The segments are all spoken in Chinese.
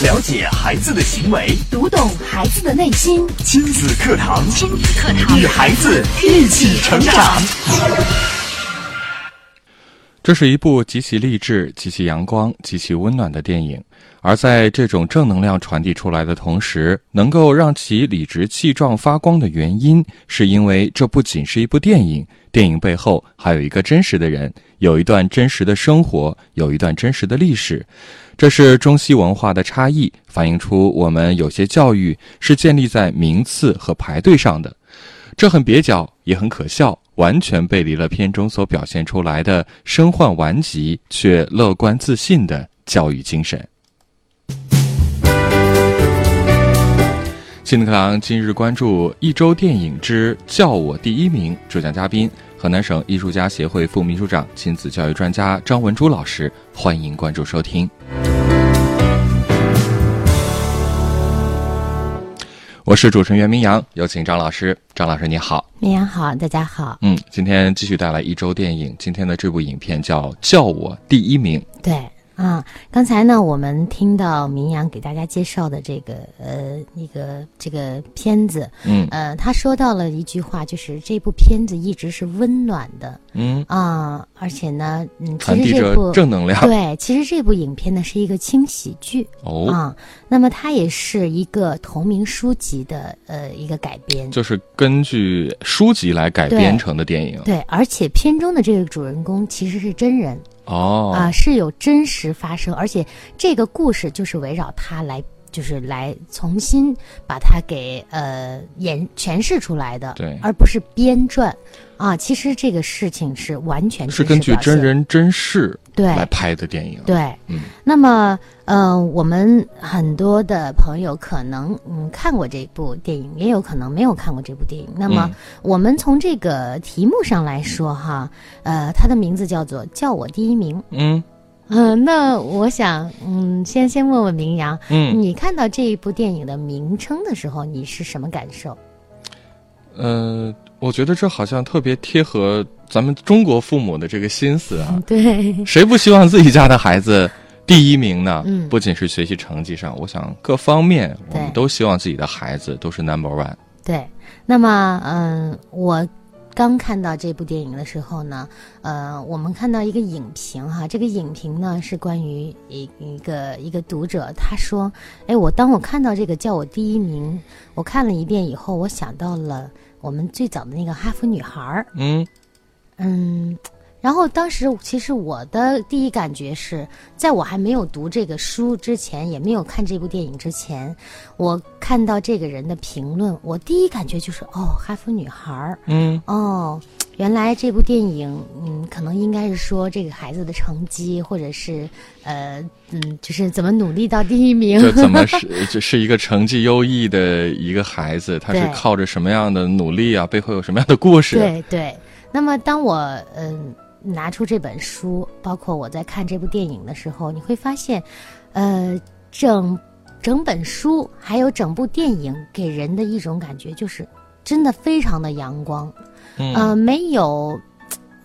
了解孩子的行为，读懂孩子的内心。亲子课堂，亲子课堂，与孩子一起成长。这是一部极其励志、极其阳光、极其温暖的电影，而在这种正能量传递出来的同时，能够让其理直气壮发光的原因，是因为这不仅是一部电影，电影背后还有一个真实的人，有一段真实的生活，有一段真实的历史。这是中西文化的差异，反映出我们有些教育是建立在名次和排队上的，这很蹩脚，也很可笑，完全背离了片中所表现出来的身患顽疾却乐观自信的教育精神。亲子课堂今日关注一周电影之《叫我第一名》，主讲嘉宾河南省艺术家协会副秘书长、亲子教育专家张文珠老师，欢迎关注收听。我是主持人袁明阳，有请张老师。张老师你好，明阳好，大家好。嗯，今天继续带来一周电影，今天的这部影片叫《叫我第一名》。对。啊，刚才呢，我们听到明阳给大家介绍的这个呃，一个这个片子，嗯，呃，他说到了一句话，就是这部片子一直是温暖的，嗯啊，而且呢，嗯，其传递着实这部正能量。对，其实这部影片呢是一个轻喜剧哦，啊，那么它也是一个同名书籍的呃一个改编，就是根据书籍来改编成的电影。对，而且片中的这个主人公其实是真人。哦。啊，是有真实发生，而且这个故事就是围绕他来，就是来重新把它给呃演诠释出来的，对。而不是编撰。啊。其实这个事情是完全是根据真人真事对来拍的电影。，对，嗯，那么，呃，我们很多的朋友可能嗯看过这部电影，也有可能没有看过这部电影。那么嗯，我们从这个题目上来说哈，呃，它的名字叫做“叫我第一名”。嗯嗯、那我想，嗯，先先问问明阳，嗯你看到这一部电影的名称的时候，你是什么感受？呃，我觉得这好像特别贴合咱们中国父母的这个心思啊。对，谁不希望自己家的孩子第一名呢？嗯不仅是学习成绩上，我想各方面我们都希望自己的孩子都是 number one。对，那么嗯，我刚看到这部电影的时候呢，呃，我们看到一个影评哈，这个影评呢是关于一一个一个读者，他说，哎，我当我看到这个叫我第一名，我看了一遍以后，我想到了我们最早的那个哈佛女孩儿，嗯嗯。然后当时其实我的第一感觉是，在我还没有读这个书之前，也没有看这部电影之前，我看到这个人的评论，我第一感觉就是哦，哈佛女孩儿嗯哦，原来这部电影嗯，可能应该是说这个孩子的成绩，或者是呃嗯，就是怎么努力到第一名。这怎么 是就是一个成绩优异的一个孩子？他是靠着什么样的努力啊？背后有什么样的故事？对对，那么当我嗯拿出这本书，包括我在看这部电影的时候，你会发现，呃，整整本书还有整部电影给人的一种感觉就是真的非常的阳光，嗯呃，没有。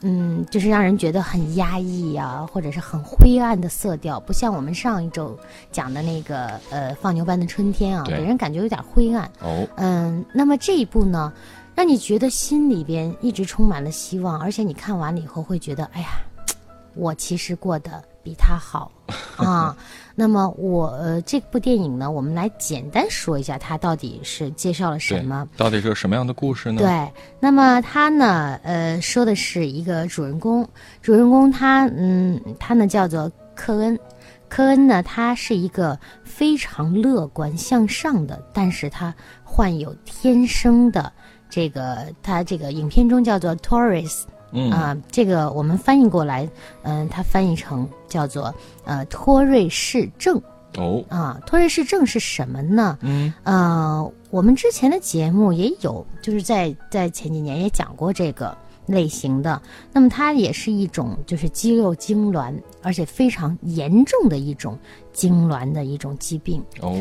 嗯，就是让人觉得很压抑呀、或者是很灰暗的色调，不像我们上一周讲的那个呃《放牛班的春天》啊，给人感觉有点灰暗。哦，嗯，那么这一部呢，让你觉得心里边一直充满了希望，而且你看完了以后会觉得，哎呀，我其实过得比他好啊。那么我呃，这部电影呢，我们来简单说一下它到底是介绍了什么。，到底是个什么样的故事呢？，对，那么它呢，呃，说的是一个主人公，主人公他，嗯，他呢叫做科恩，科恩呢，他是一个非常乐观向上的，但是他患有天生的这个，他这个影片中叫做 Taurus 嗯啊、这个我们翻译过来，嗯、它翻译成叫做呃托瑞氏症哦，啊，托瑞氏症是什么呢？嗯呃，我们之前的节目也有，就是在在前几年也讲过这个类型的。那么它也是一种就是肌肉痉挛，而且非常严重的一种痉挛的一种疾病。哦，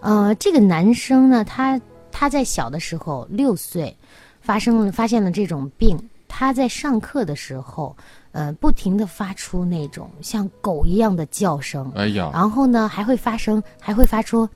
呃，这个男生呢，他他在小的时候六岁发生了发现了这种病，他在上课的时候，呃，不停的发出那种像狗一样的叫声，哎呀，然后呢，还会发生，还会发出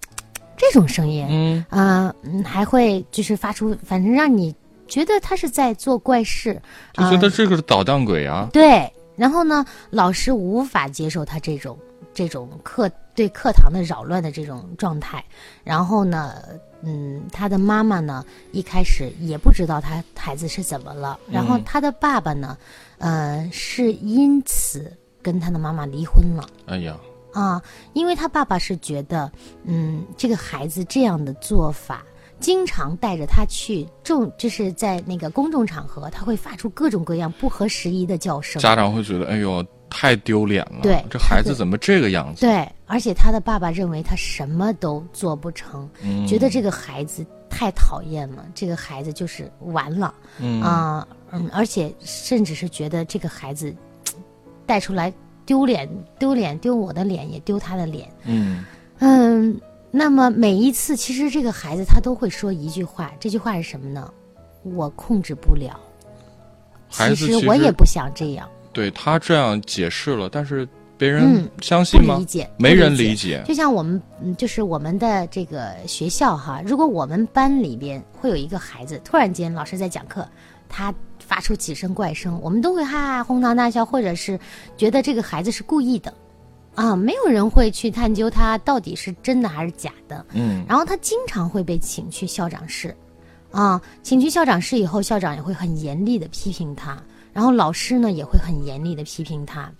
这种声音，嗯。啊、嗯，还会就是发出，反正让你觉得他是在做怪事，就觉得这个是捣蛋鬼啊。对，然后呢，老师无法接受他这种这种课对课堂的扰乱的这种状态，然后呢，嗯，他的妈妈呢一开始也不知道他孩子是怎么了，然后嗯他的爸爸呢，呃，是因此跟他的妈妈离婚了。哎呀，啊，因为他爸爸是觉得，嗯，这个孩子这样的做法，经常带着他去众，就是在那个公众场合，他会发出各种各样不合时宜的叫声。家长会觉得，哎呦，太丢脸了。对这孩子怎么这个样子？对，而且他的爸爸认为他什么都做不成，嗯，觉得这个孩子太讨厌了，这个孩子就是完了嗯啊，嗯，而且甚至是觉得这个孩子带出来丢脸，丢脸，丢我的脸，也丢他的脸。嗯嗯，那么每一次，其实这个孩子他都会说一句话，这句话是什么呢？我控制不了。其实我也不想这样，对他这样解释了，但是别人相信吗？理解，没人理理解。就像我们，嗯，就是我们的这个学校哈，如果我们班里边会有一个孩子，突然间老师在讲课，他发出几声怪声，我们都会哈哈哄堂大笑，或者是觉得这个孩子是故意的，啊，没有人会去探究他到底是真的还是假的。嗯然后他经常会被请去校长室，啊，请去校长室以后，校长也会很严厉的批评他，然后老师呢也会很严厉的批评他，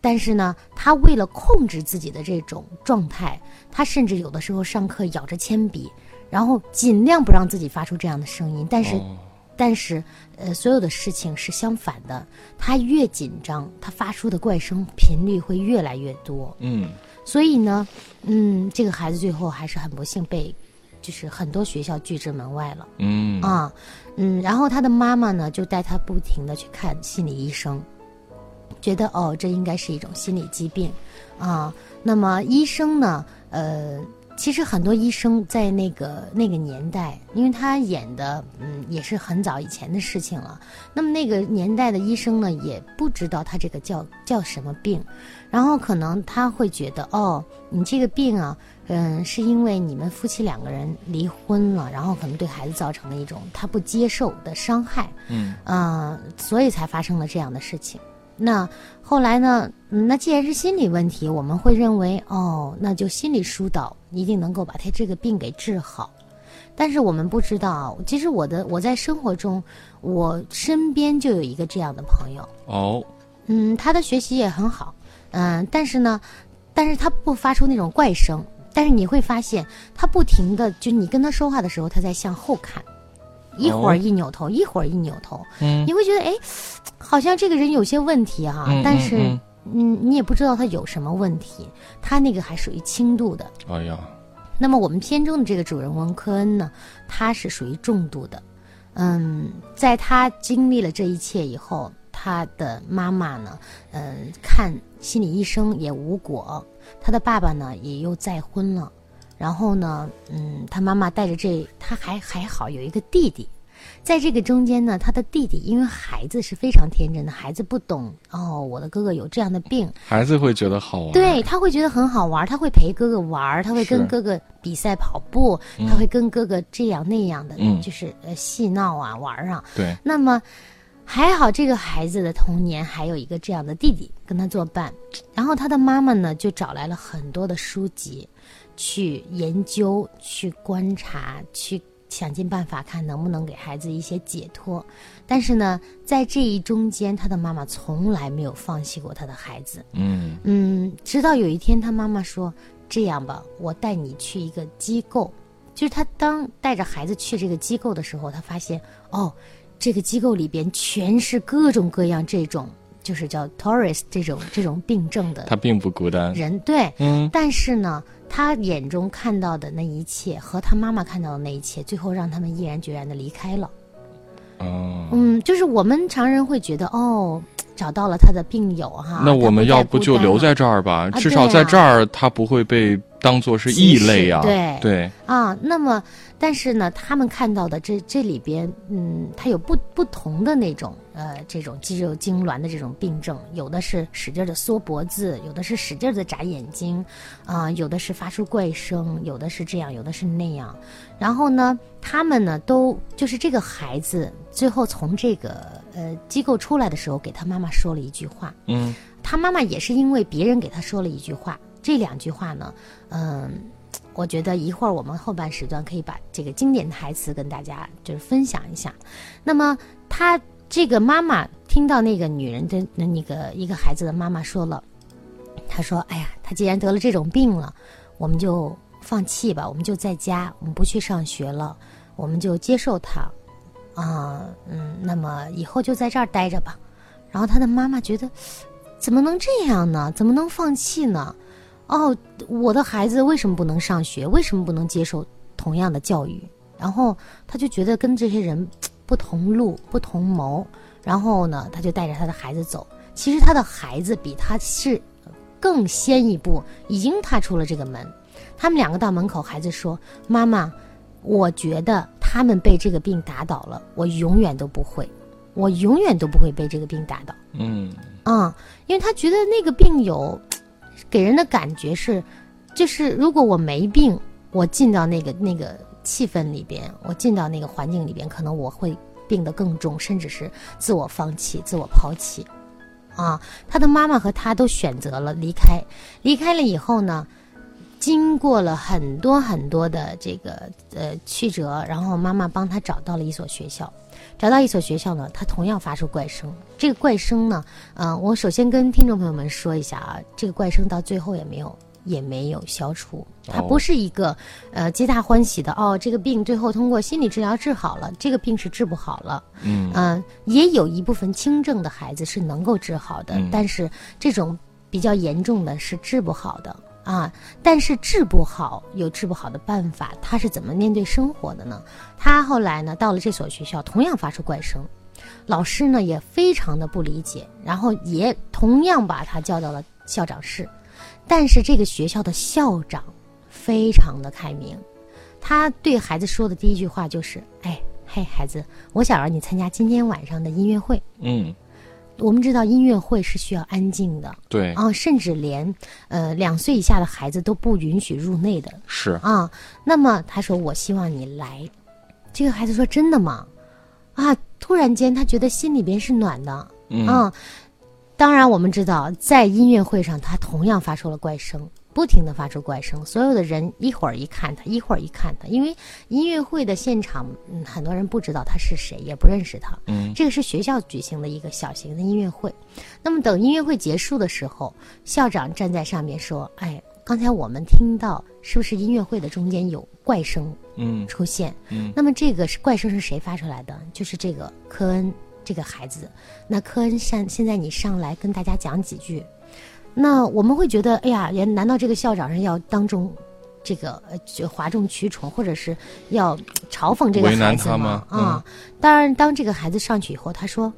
但是呢，他为了控制自己的这种状态，他甚至有的时候上课咬着铅笔，然后尽量不让自己发出这样的声音，但是。哦但是，呃，所有的事情是相反的。他越紧张，他发出的怪声频率会越来越多。嗯所以呢，嗯，这个孩子最后还是很不幸被，就是很多学校拒之门外了嗯啊，嗯，然后他的妈妈呢就带他不停的去看心理医生，觉得哦这应该是一种心理疾病，啊，那么医生呢，呃。其实很多医生在那个那个年代，因为他演的嗯也是很早以前的事情了。那么那个年代的医生呢，也不知道他这个叫叫什么病，然后可能他会觉得，哦，你这个病啊，嗯，是因为你们夫妻两个人离婚了，然后可能对孩子造成了一种他不接受的伤害，嗯啊、所以才发生了这样的事情。那后来呢？嗯那既然是心理问题，我们会认为，哦，那就心理疏导一定能够把他这个病给治好。但是我们不知道，其实我的我在生活中，我身边就有一个这样的朋友，哦嗯，他的学习也很好，嗯，但是呢，但是他不发出那种怪声，但是你会发现他不停的，就你跟他说话的时候，他在向后看，一会哦。儿一扭头，一会儿一扭头，嗯。你会觉得哎，好像这个人有些问题哈、嗯但是嗯。嗯，你也不知道他有什么问题，他那个还属于轻度的。哎呀。那么我们片中的这个主人翁科恩呢，他是属于重度的。嗯，在他经历了这一切以后，他的妈妈呢，嗯，看心理医生也无果，他的爸爸呢也又再婚了，然后呢，嗯，他妈妈带着这，他还还好有一个弟弟，在这个中间呢，他的弟弟因为孩子是非常天真的，孩子不懂哦，我的哥哥有这样的病，孩子会觉得好玩。对，他会觉得很好玩，他会陪哥哥玩，他会跟哥哥比赛跑步，他会跟哥哥这样那样的，嗯就是呃戏闹啊玩啊。对，那么还好，这个孩子的童年还有一个这样的弟弟跟他作伴，然后他的妈妈呢就找来了很多的书籍，去研究、去观察、去想尽办法看能不能给孩子一些解脱。但是呢，在这一中间，他的妈妈从来没有放弃过他的孩子。嗯嗯，直到有一天，他妈妈说：“这样吧，我带你去一个机构。”就是他当带着孩子去这个机构的时候，他发现哦，这个机构里边全是各种各样这种，就是叫 Taurus 这种这种病症的他并不孤单。人。对，嗯但是呢，他眼中看到的那一切和他妈妈看到的那一切，最后让他们毅然决然的离开了。哦，嗯，就是我们常人会觉得哦，找到了他的病友哈，那我们要不就留在这儿吧？啊至少在这儿他不会被当做是异类啊，对。对。啊，那么但是呢，他们看到的这这里边，嗯，它有不不同的那种呃这种肌肉痉挛的这种病症，有的是使劲的缩脖子，有的是使劲的眨眼睛，啊、有的是发出怪声，有的是这样，有的是那样。然后呢，他们呢都就是这个孩子最后从这个呃机构出来的时候，给他妈妈说了一句话，嗯。他妈妈也是因为别人给他说了一句话，这两句话呢，嗯，我觉得一会儿我们后半时段可以把这个经典台词跟大家就是分享一下。那么他这个妈妈听到那个女人的那那个一个孩子的妈妈说了，她说：“哎呀，他既然得了这种病了，我们就放弃吧，我们就在家，我们不去上学了，我们就接受他，啊，嗯，那么以后就在这儿待着吧。”然后他的妈妈觉得。怎么能这样呢？怎么能放弃呢？哦，我的孩子为什么不能上学？为什么不能接受同样的教育？然后他就觉得跟这些人不同路、不同谋。然后呢，他就带着他的孩子走。其实他的孩子比他是更先一步，已经踏出了这个门。他们两个到门口，孩子说：“妈妈，我觉得他们被这个病打倒了，我永远都不会，我永远都不会被这个病打倒。”嗯嗯，因为他觉得那个病有，给人的感觉是，就是如果我没病，我进到那个那个气氛里边，我进到那个环境里边，可能我会病得更重，甚至是自我放弃、自我抛弃。啊，他的妈妈和他都选择了离开，离开了以后呢，经过了很多很多的这个呃曲折，然后妈妈帮他找到了一所学校。找到一所学校呢，它同样发出怪声。这个怪声呢，嗯、我首先跟听众朋友们说一下啊，这个怪声到最后也没有也没有消除，它哦不是一个呃皆大欢喜的哦，这个病最后通过心理治疗治好了，这个病是治不好了。嗯。嗯、也有一部分轻症的孩子是能够治好的，嗯。但是这种比较严重的是治不好的啊。但是治不好有治不好的办法，他是怎么面对生活的呢？他后来呢到了这所学校，同样发出怪声，老师呢也非常的不理解，然后也同样把他叫到了校长室，但是这个学校的校长非常的开明，他对孩子说的第一句话就是：“哎，嘿，孩子，我想让你参加今天晚上的音乐会。嗯，我们知道音乐会是需要安静的对，啊，甚至连呃两岁以下的孩子都不允许入内的是，啊。那么他说：“我希望你来。”这个孩子说：“真的吗？”啊，突然间他觉得心里边是暖的。嗯啊，当然我们知道，在音乐会上，他同样发出了怪声，不停的发出怪声。所有的人一会儿一看他，一会儿一看他，因为音乐会的现场，嗯，很多人不知道他是谁，也不认识他。嗯这个是学校举行的一个小型的音乐会。那么等音乐会结束的时候，校长站在上面说：“哎，刚才我们听到是不是音乐会的中间有怪声嗯出现？嗯那么这个是怪声是谁发出来的？就是这个科恩这个孩子。那科恩现现在你上来跟大家讲几句，那我们会觉得，哎呀，难道这个校长是要当众这个呃就哗众取宠，或者是要嘲讽这个为难孩子他吗？嗯。啊、当然，当这个孩子上去以后，他说：“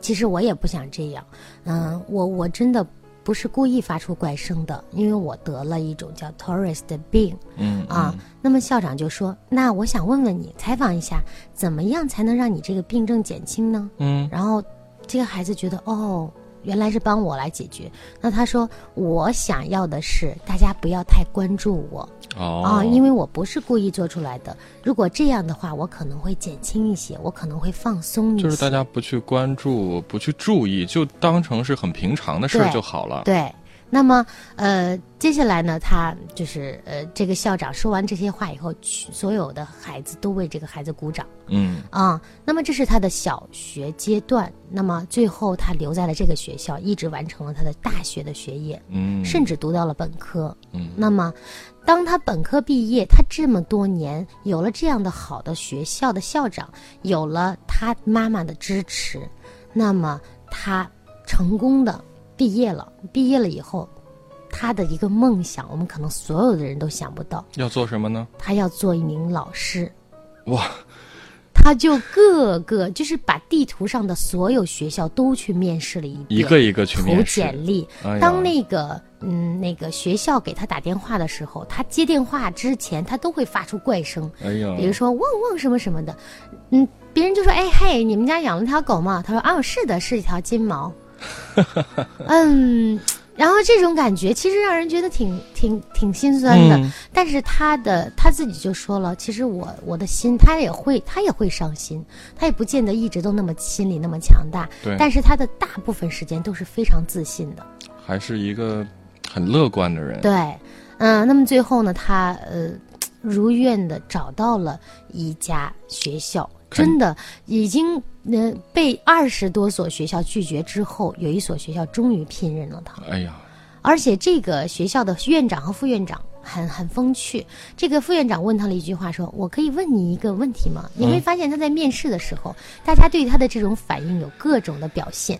其实我也不想这样，嗯，我我真的不是故意发出怪声的，因为我得了一种叫 Torres 的病。”嗯啊，那么校长就说：“那我想问问你，采访一下，怎么样才能让你这个病症减轻呢？嗯？”然后这个孩子觉得，哦，原来是帮我来解决。那他说：“我想要的是大家不要太关注我哦啊，因为我不是故意做出来的。如果这样的话，我可能会减轻一些，我可能会放松一些。”就是大家不去关注，不去注意，就当成是很平常的事儿就好了。对，那么呃，接下来呢，他就是呃，这个校长说完这些话以后，所有的孩子都为这个孩子鼓掌。嗯啊、那么这是他的小学阶段，那么最后他留在了这个学校，一直完成了他的大学的学业，嗯，甚至读到了本科。嗯那么，当他本科毕业，他这么多年有了这样的好的学校的校长，有了他妈妈的支持，那么他成功的毕业了。毕业了以后，他的一个梦想，我们可能所有的人都想不到，要做什么呢？他要做一名老师。哇，他就各个就是把地图上的所有学校都去面试了一遍，一个一个去投面试。简历。哎当那个嗯，那个学校给他打电话的时候，他接电话之前他都会发出怪声，哎呀，比如说汪汪什么什么的，嗯，别人就说，哎嘿，你们家养了条狗吗？他说，啊，是的，是一条金毛。嗯，然后这种感觉其实让人觉得挺挺挺心酸的。嗯但是他的他自己就说了，其实我我的心他也会他也会伤心，他也不见得一直都那么心里那么强大。对但是他的大部分时间都是非常自信的。还是一个很乐观的人。对，嗯，那么最后呢，他呃如愿的找到了一家学校，看真的已经呃被二十多所学校拒绝之后，有一所学校终于聘任了他。哎呀，而且这个学校的院长和副院长很很风趣。这个副院长问他了一句话说：“我可以问你一个问题吗？”你会发现他在面试的时候，大家对他的这种反应有各种的表现。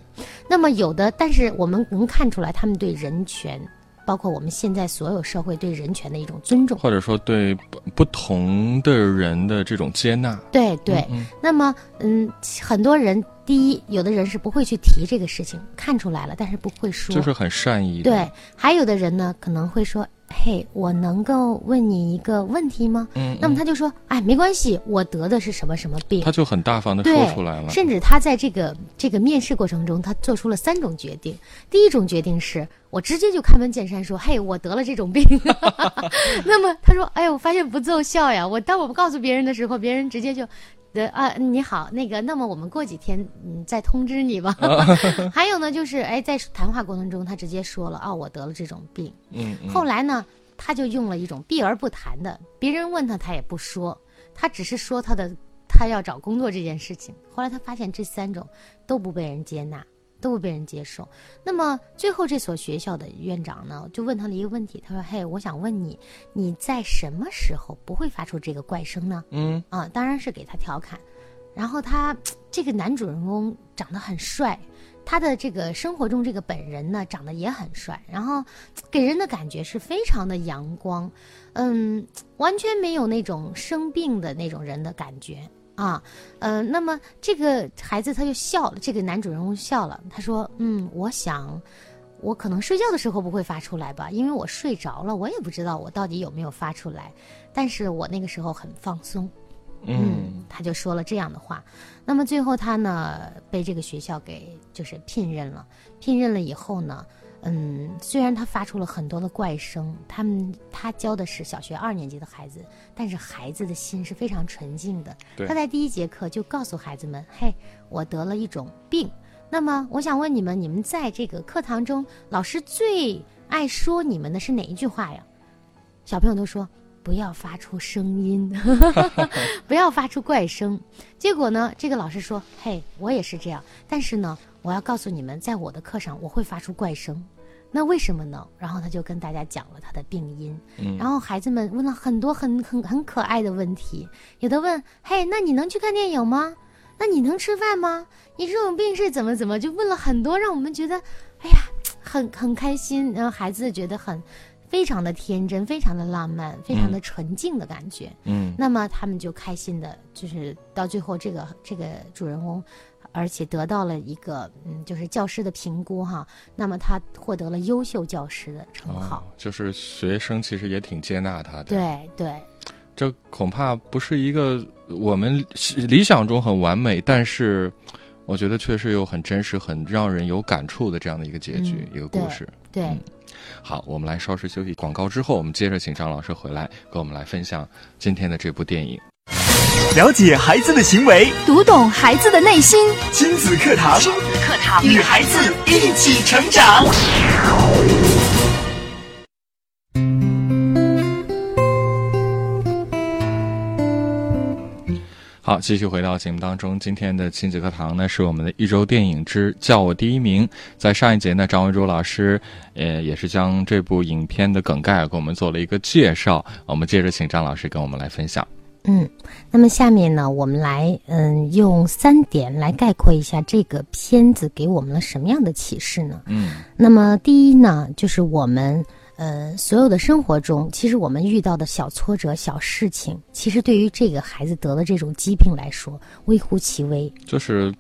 那么有的，但是我们能看出来，他们对人权，包括我们现在所有社会对人权的一种尊重。或者说对不不同的人的这种接纳。对对，嗯那么嗯，很多人第一，有的人是不会去提这个事情，看出来了，但是不会说。就是很善意的。对，还有的人呢可能会说：“嘿，我能够问你一个问题吗？”嗯，那么他就说：“哎，没关系，我得的是什么什么病。他就很大方”的说出来了。甚至他在这个这个面试过程中，他做出了三种决定。第一种决定是我直接就开门见山说：“嘿，我得了这种病。”那么他说：“哎，我发现不奏效呀！我当我不告诉别人的时候，别人直接就。”的啊，你好，那个，那么我们过几天嗯再通知你吧。还有呢，就是哎，在谈话过程中，他直接说了啊，我得了这种病。嗯，嗯后来呢，他就用了一种避而不谈的，别人问他他也不说，他只是说他的他要找工作这件事情。后来他发现这三种都不被人接纳，都不被人接受。那么最后这所学校的院长呢，就问他了一个问题，他说：“嘿，我想问你，你在什么时候不会发出这个怪声呢？”嗯，啊，当然是给他调侃。然后他这个男主人公长得很帅，他的这个生活中这个本人呢长得也很帅，然后给人的感觉是非常的阳光，嗯，完全没有那种生病的那种人的感觉啊，呃，那么这个孩子他就笑了，这个男主人公笑了，他说，嗯，我想。我可能睡觉的时候不会发出来吧，因为我睡着了，我也不知道我到底有没有发出来。但是我那个时候很放松，嗯，他就说了这样的话。那么最后他呢被这个学校给就是聘任了，聘任了以后呢，嗯，虽然他发出了很多的怪声，他们他教的是小学二年级的孩子，但是孩子的心是非常纯净的。他在第一节课就告诉孩子们：“嘿，我得了一种病。那么我想问你们，你们在这个课堂中，老师最爱说你们的是哪一句话呀？”小朋友都说。不要发出声音，不要发出怪声。结果呢，这个老师说：“嘿，我也是这样，但是呢，我要告诉你们，在我的课上我会发出怪声。那为什么呢？”然后他就跟大家讲了他的病因。嗯然后孩子们问了很多很很很可爱的问题，有的问：“嘿，那你能去看电影吗？那你能吃饭吗？你这种病是怎么怎么？”就问了很多，让我们觉得，哎呀，很很开心。然后孩子觉得很。非常的天真，非常的浪漫，非常的纯净的感觉。嗯，那么他们就开心的，就是到最后这个这个主人公，而且得到了一个嗯，就是教师的评估哈。那么他获得了优秀教师的称号。哦，就是学生其实也挺接纳他的。，对对这恐怕不是一个我们理想中很完美，但是我觉得确实有很真实、很让人有感触的这样的一个结局，嗯一个故事。对。嗯好，我们来稍事休息，广告之后，我们接着请张老师回来跟我们来分享今天的这部电影。了解孩子的行为，读懂孩子的内心，亲子课堂，亲子课堂与孩子一起成长。好，继续回到节目当中。今天的亲子课堂呢，是我们的一周电影之叫我第一名。在上一节呢，张文珠老师，呃，也是将这部影片的梗概给我们做了一个介绍。我们接着请张老师跟我们来分享。嗯，那么下面呢，我们来嗯用三点来概括一下这个片子给我们了什么样的启示呢？嗯那么第一呢，就是我们呃所有的生活中，其实我们遇到的小挫折、小事情，其实对于这个孩子得了这种疾病来说，微乎其微。就是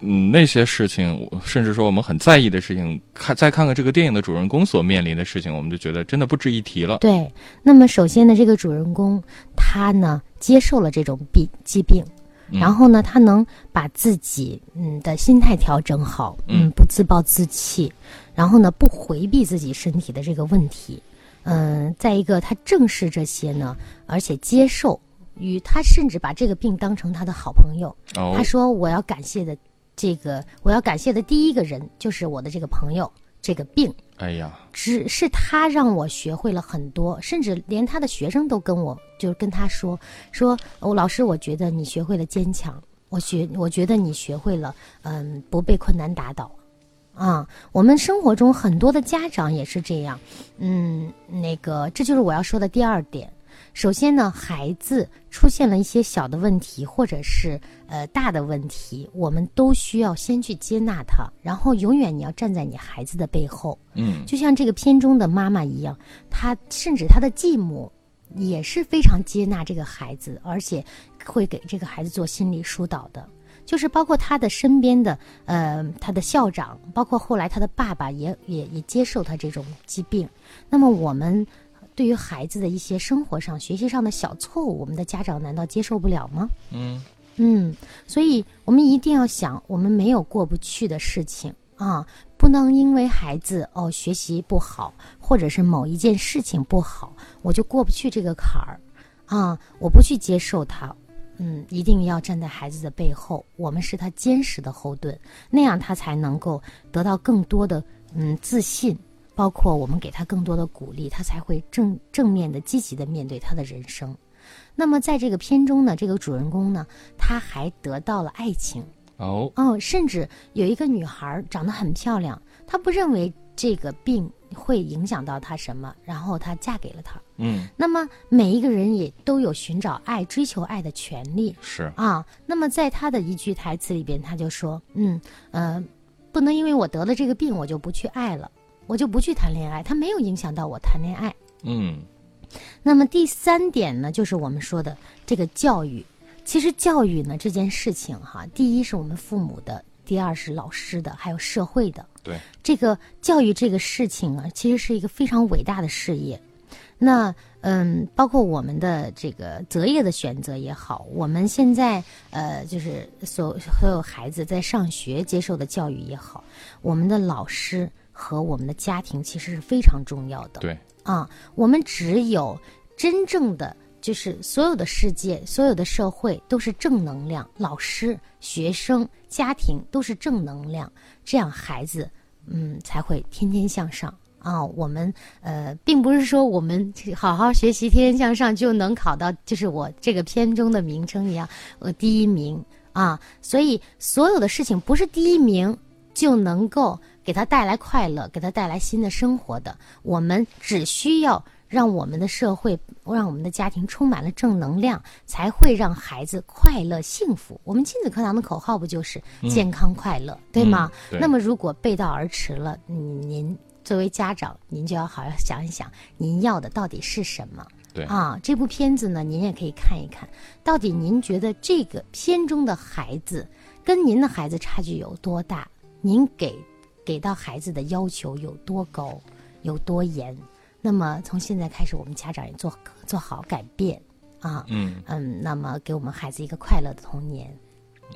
嗯那些事情，甚至说我们很在意的事情，看再看看这个电影的主人公所面临的事情，我们就觉得真的不值一提了。对，那么首先呢，这个主人公他呢接受了这种病疾病，嗯然后呢，他能把自己嗯的心态调整好，嗯嗯，不自暴自弃，然后呢，不回避自己身体的这个问题，嗯，再一个他正视这些呢，而且接受。与他甚至把这个病当成他的好朋友，哦他，说：“我要感谢的这个，我要感谢的第一个人就是我的这个朋友，这个病。哎呀，只是他让我学会了很多，甚至连他的学生都跟我就是跟他说说，我、老师，我觉得你学会了坚强，我学我觉得你学会了嗯不被困难打倒。啊，我们生活中很多的家长也是这样，嗯，那个这就是我要说的第二点。首先呢，孩子出现了一些小的问题，或者是呃大的问题，我们都需要先去接纳他，然后永远你要站在你孩子的背后。嗯就像这个片中的妈妈一样，她甚至她的继母也是非常接纳这个孩子，而且会给这个孩子做心理疏导的。就是包括他的身边的，呃，他的校长，包括后来他的爸爸也也也接受他这种疾病。那么我们对于孩子的一些生活上、学习上的小错误，我们的家长难道接受不了吗？嗯嗯，所以我们一定要想，我们没有过不去的事情啊，不能因为孩子哦学习不好，或者是某一件事情不好，我就过不去这个坎儿啊，我不去接受他。嗯，一定要站在孩子的背后，我们是他坚实的后盾，那样他才能够得到更多的嗯自信，包括我们给他更多的鼓励，他才会正正面的、积极的面对他的人生。那么在这个片中呢，这个主人公呢，他还得到了爱情哦哦，甚至有一个女孩长得很漂亮，她不认为这个病会影响到她什么，然后她嫁给了他。嗯那么每一个人也都有寻找爱、追求爱的权利是啊。那么在他的一句台词里边，他就说：“嗯呃，不能因为我得了这个病，我就不去爱了，我就不去谈恋爱，他没有影响到我谈恋爱。”嗯那么第三点呢，就是我们说的这个教育。其实教育呢这件事情哈，第一是我们父母的，第二是老师的，还有社会的。对这个教育这个事情啊，其实是一个非常伟大的事业。那嗯，包括我们的这个择业的选择也好，我们现在呃，就是所所有孩子在上学接受的教育也好，我们的老师和我们的家庭其实是非常重要的。对啊，我们只有真正的就是所有的世界、所有的社会都是正能量，老师、学生、家庭都是正能量，这样孩子嗯才会天天向上。啊，我们呃，并不是说我们好好学习、天天向上就能考到，就是我这个片中的名称一样，呃，第一名啊。所以所有的事情不是第一名就能够给他带来快乐，给他带来新的生活的。我们只需要让我们的社会，让我们的家庭充满了正能量，才会让孩子快乐幸福。我们亲子课堂的口号不就是健康快乐，对吗？嗯对那么如果背道而驰了，嗯您作为家长，您就要好好想一想，您要的到底是什么。对啊，这部片子呢，您也可以看一看，到底您觉得这个片中的孩子跟您的孩子差距有多大？您给给到孩子的要求有多高，有多严？那么从现在开始，我们家长也做做好改变啊，嗯嗯，那么给我们孩子一个快乐的童年。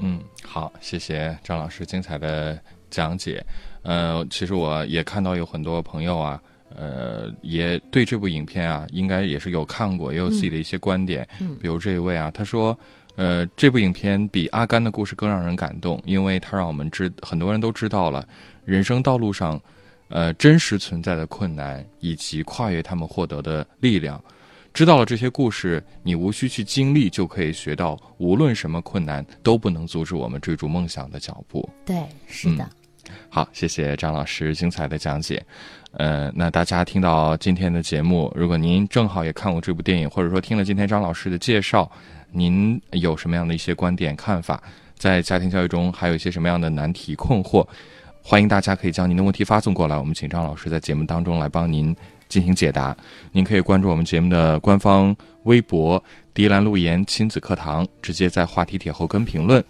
嗯，好，谢谢张老师精彩的讲解。呃，其实我也看到有很多朋友啊，呃，也对这部影片啊，应该也是有看过，也有自己的一些观点。嗯比如这一位啊，他说，呃，这部影片比《阿甘的故事》更让人感动，因为它让我们知很多人都知道了人生道路上，呃，真实存在的困难以及跨越他们获得的力量。知道了这些故事，你无需去经历，就可以学到，无论什么困难都不能阻止我们追逐梦想的脚步。对，是的，好，谢谢张老师精彩的讲解。呃，那大家听到今天的节目，如果您正好也看过这部电影，或者说听了今天张老师的介绍，您有什么样的一些观点看法？在家庭教育中还有一些什么样的难题困惑？欢迎大家可以将您的问题发送过来，我们请张老师在节目当中来帮您进行解答。您可以关注我们节目的官方微博“迪兰路言亲子课堂”，直接在话题帖后跟评论。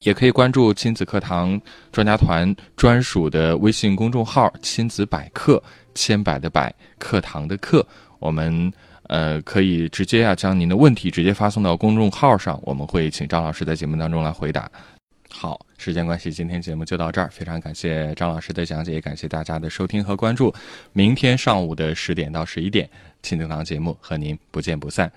也可以关注亲子课堂专家团专属的微信公众号“亲子百科”，千百的百，课堂的课。我们呃可以直接啊将您的问题直接发送到公众号上，我们会请张老师在节目当中来回答。好，时间关系，今天节目就到这儿，非常感谢张老师的讲解，也感谢大家的收听和关注。明天上午的十点到十一点，亲子堂节目和您不见不散。